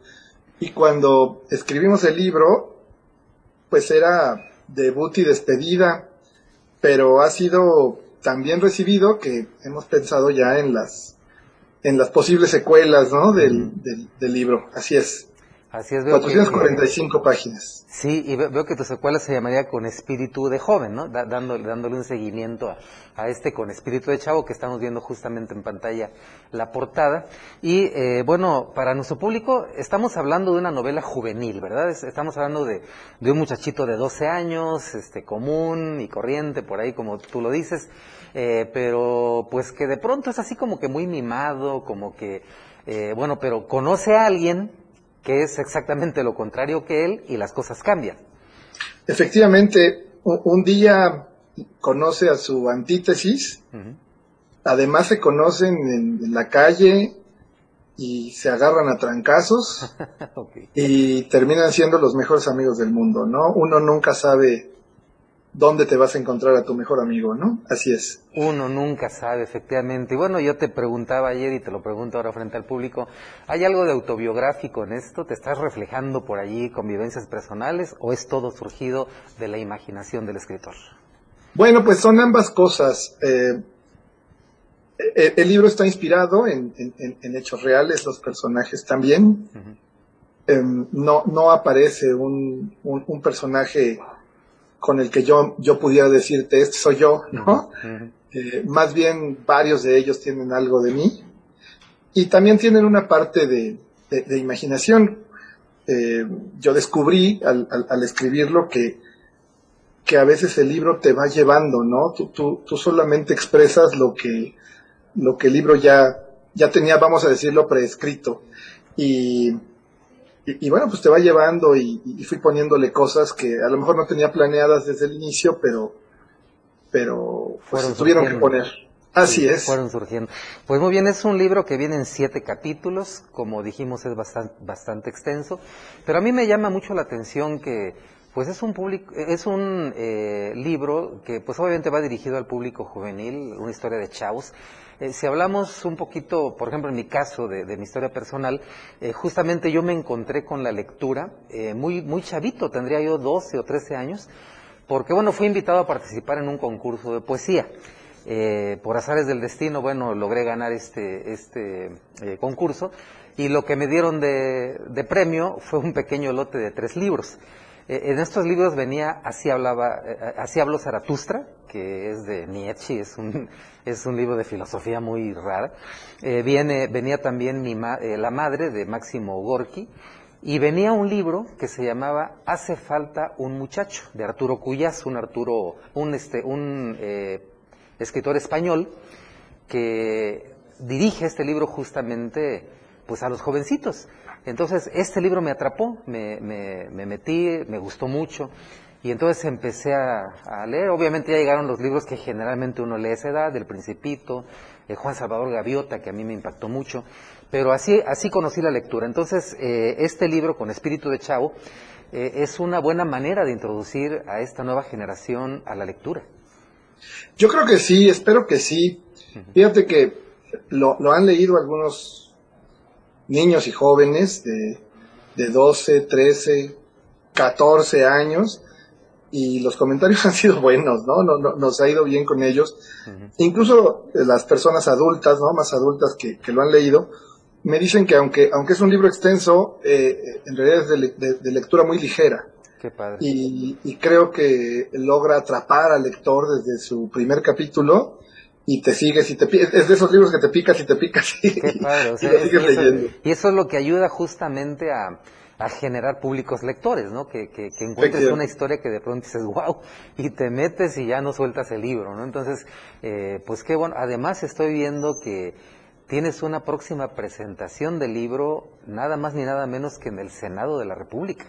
y cuando escribimos el libro, pues era debut y despedida, pero ha sido tan bien recibido que hemos pensado ya en las en las posibles secuelas ¿no? del, del, libro. Así es. Así es, veo 445 páginas. Sí, y veo que tu secuela se llamaría Con Espíritu de Joven, ¿no? dándole, dándole un seguimiento a, a, este Con Espíritu de Chavo que estamos viendo justamente en pantalla la portada. Y eh, bueno, para nuestro público estamos hablando de una novela juvenil, ¿verdad? Estamos hablando de, de un muchachito de 12 años, este, común y corriente, por ahí como tú lo dices, eh, pero pues que de pronto es así como que muy mimado, como que, eh, bueno, pero conoce a alguien que es exactamente lo contrario que él y las cosas cambian. Efectivamente, un día conoce a su antítesis, además se conocen en, la calle y se agarran a trancazos y terminan siendo los mejores amigos del mundo, ¿no? Uno nunca sabe dónde te vas a encontrar a tu mejor amigo, ¿no? Así es. Uno nunca sabe, efectivamente. Y bueno, yo te preguntaba ayer y te lo pregunto ahora frente al público, ¿hay algo de autobiográfico en esto? ¿Te estás reflejando por allí con vivencias personales o es todo surgido de la imaginación del escritor? Bueno, pues son ambas cosas. Eh, eh el, libro está inspirado en, hechos reales, los personajes también. Em, no, no aparece un, un personaje con el que yo, yo pudiera decirte, este soy yo, ¿no? Eh, más bien varios de ellos tienen algo de mí y también tienen una parte de, imaginación. Eh, yo descubrí al, al, escribirlo que, que a veces el libro te va llevando, ¿no? Tú, tú, tú solamente expresas lo que, lo que el libro ya, ya tenía, vamos a decirlo, prescrito. Y, y, bueno, pues te va llevando y, fui poniéndole cosas que a lo mejor no tenía planeadas desde el inicio, pero, pero pues, tuvieron que poner. Así es. Fueron surgiendo. Pues muy bien, es un libro que viene en siete capítulos, como dijimos es bastante, bastante extenso, pero a mí me llama mucho la atención que pues es un público, es un eh, libro que pues obviamente va dirigido al público juvenil, una historia de chavos, eh, si hablamos un poquito, por ejemplo, en mi caso de, mi historia personal, eh, justamente yo me encontré con la lectura muy, muy chavito, tendría yo 12 o 13 años, porque bueno, fui invitado a participar en un concurso de poesía. por azares del destino, bueno, logré ganar este, este concurso y lo que me dieron de, de premio fue un pequeño lote de tres libros. Eh, en estos libros venía Así hablaba, eh, Así habló Zaratustra, que es de Nietzsche, es un, es un libro de filosofía muy rara. Eh, viene, venía también La madre de Máximo Gorki, y venía un libro que se llamaba Hace falta un muchacho, de Arturo Cuyas, un Arturo, un este, un escritor español, que dirige este libro justamente pues a los jovencitos. Entonces, este libro me atrapó, me, me, me metí, me gustó mucho. Y entonces empecé a, leer. Obviamente ya llegaron los libros que generalmente uno lee a esa edad, del Principito, eh, Juan Salvador Gaviota, que a mí me impactó mucho. Pero así, así conocí la lectura. Entonces, eh, este libro, con espíritu de chavo, eh, es una buena manera de introducir a esta nueva generación a la lectura. Yo creo que sí, espero que sí. Fíjate que lo, lo han leído algunos niños y jóvenes de, de 12, 13, 14 años y los comentarios han sido buenos, ¿no? no, nos ha ido bien con ellos. Incluso las personas adultas, ¿no? Más adultas que, lo han leído, me dicen que aunque, aunque es un libro extenso, eh, en realidad es de, lectura muy ligera. Qué padre. Y, y, creo que logra atrapar al lector desde su primer capítulo y te sigues y te es de esos libros que te picas y te picas y, Qué padre, o sea, y sigues leyendo. y eso es lo que ayuda justamente a, a generar públicos lectores, ¿no? Que, que, que encuentres una historia que de pronto dices, wow, y te metes y ya no sueltas el libro, ¿no? Entonces, eh, pues qué bueno. Además estoy viendo que tienes una próxima presentación del libro, nada más ni nada menos que en el Senado de la República.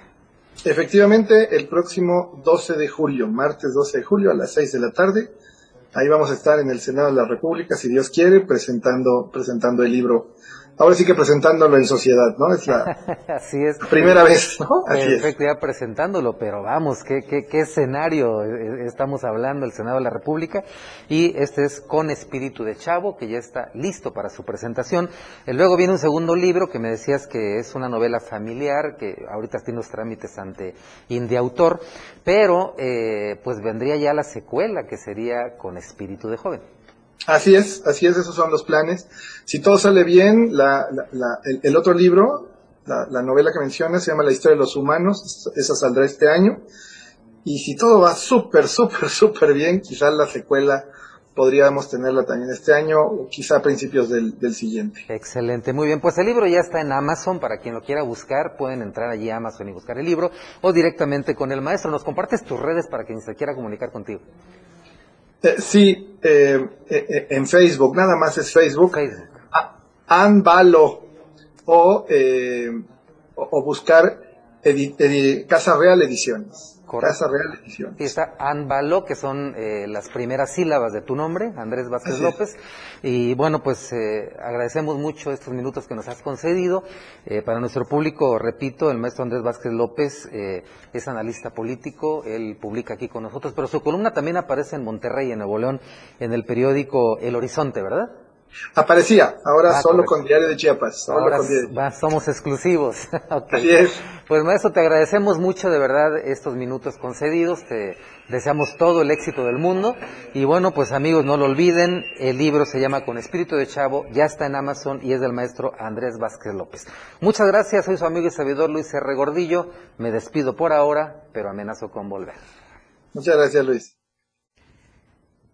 Efectivamente, el próximo 12 de julio, martes 12 de julio a las 6 de la tarde, ahí vamos a estar en el Senado de la República, si Dios quiere, presentando, presentando el libro ahora sí que presentándolo en sociedad, ¿no? Es la Así es. primera vez, ¿no? Perfecto, ya presentándolo, pero vamos, ¿qué, qué, qué escenario estamos hablando, el Senado de la República? Y este es Con Espíritu de Chavo, que ya está listo para su presentación. Eh, luego viene un segundo libro que me decías que es una novela familiar, que ahorita tiene los trámites ante India Autor, pero eh, pues vendría ya la secuela, que sería Con Espíritu de Joven. Así es, así es, esos son los planes. Si todo sale bien, la, el, otro libro, la, novela que mencionas, se llama La historia de los humanos, esa saldrá este año. Y si todo va súper, súper, súper bien, quizás la secuela podríamos tenerla también este año o quizá a principios del, del, siguiente. Excelente, muy bien. Pues el libro ya está en Amazon, para quien lo quiera buscar, pueden entrar allí a Amazon y buscar el libro o directamente con el maestro. ¿Nos compartes tus redes para quien se quiera comunicar contigo? Eh, sí, eh, eh, en Facebook, nada más es Facebook. Facebook. Anbalo o, o, buscar Casa Real Ediciones. Casa Real Ediciones. Y está Anbalo, que son las primeras sílabas de tu nombre, Andrés Vázquez López. Y bueno, pues agradecemos mucho estos minutos que nos has concedido. para nuestro público, repito, el maestro Andrés Vázquez López es analista político, él publica aquí con nosotros, pero su columna también aparece en Monterrey, en Nuevo León, en el periódico El Horizonte, ¿verdad? Aparecía, ahora ah, solo con Diario de Chiapas. ahora somos exclusivos. Así es. Pues maestro, te agradecemos mucho de verdad estos minutos concedidos, te deseamos todo el éxito del mundo y bueno, pues amigos, no lo olviden, el libro se llama Con Espíritu de Chavo, ya está en Amazon y es del maestro Andrés Vázquez López. Muchas gracias, soy su amigo y servidor Luis R. Gordillo, me despido por ahora, pero amenazo con volver. Muchas gracias Luis.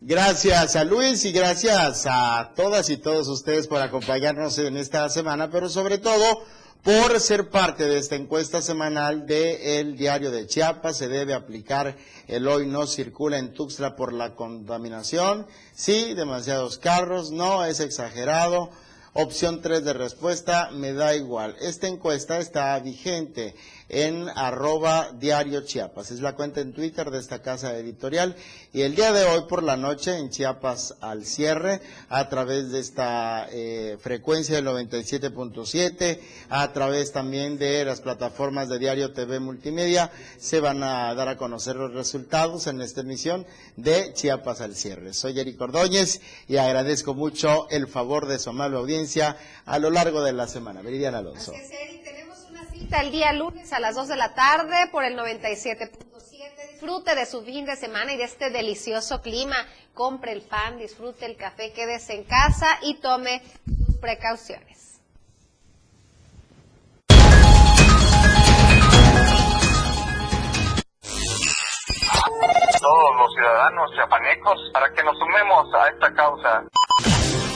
Gracias a Luis y gracias a todas y todos ustedes por acompañarnos en esta semana, pero sobre todo por ser parte de esta encuesta semanal de El Diario de Chiapas. Se debe aplicar el hoy no circula en Tuxtla por la contaminación. Sí, demasiados carros, no, es exagerado. Opción 3 de respuesta, me da igual. Esta encuesta está vigente en arroba diario Chiapas. Es la cuenta en Twitter de esta casa editorial. Y el día de hoy por la noche en Chiapas al cierre, a través de esta eh, frecuencia del 97.7, a través también de las plataformas de Diario TV Multimedia, se van a dar a conocer los resultados en esta emisión de Chiapas al cierre. Soy Eric Ordóñez y agradezco mucho el favor de su amable audiencia a lo largo de la semana. Meridiana Alonso el día lunes a las 2 de la tarde por el 97.7. Disfrute de su fin de semana y de este delicioso clima. Compre el pan, disfrute el café, quédese en casa y tome sus precauciones. Todos los ciudadanos chiapanecos para que nos sumemos a esta causa.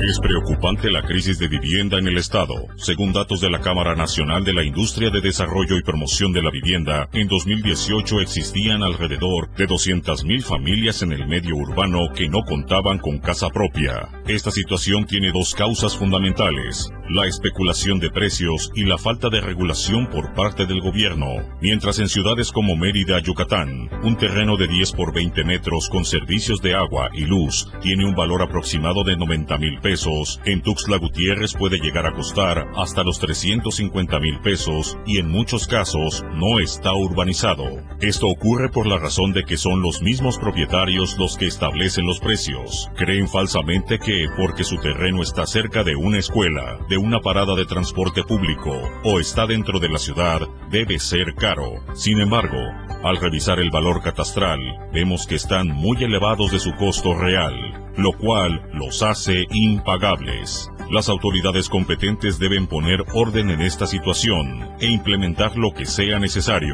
Es preocupante la crisis de vivienda en el Estado. Según datos de la Cámara Nacional de la Industria de Desarrollo y Promoción de la Vivienda, en 2018 existían alrededor de 200.000 familias en el medio urbano que no contaban con casa propia. Esta situación tiene dos causas fundamentales, la especulación de precios y la falta de regulación por parte del gobierno. Mientras en ciudades como Mérida, Yucatán, un terreno de 10 por 20 metros con servicios de agua y luz tiene un valor aproximado de 90 mil pesos, en Tuxtla Gutiérrez puede llegar a costar hasta los 350 mil pesos y en muchos casos no está urbanizado. Esto ocurre por la razón de que son los mismos propietarios los que establecen los precios. Creen falsamente que porque su terreno está cerca de una escuela, de una parada de transporte público o está dentro de la ciudad, debe ser caro. Sin embargo, al revisar el valor catastral, vemos que están muy elevados de su costo real, lo cual los hace impagables. Las autoridades competentes deben poner orden en esta situación e implementar lo que sea necesario.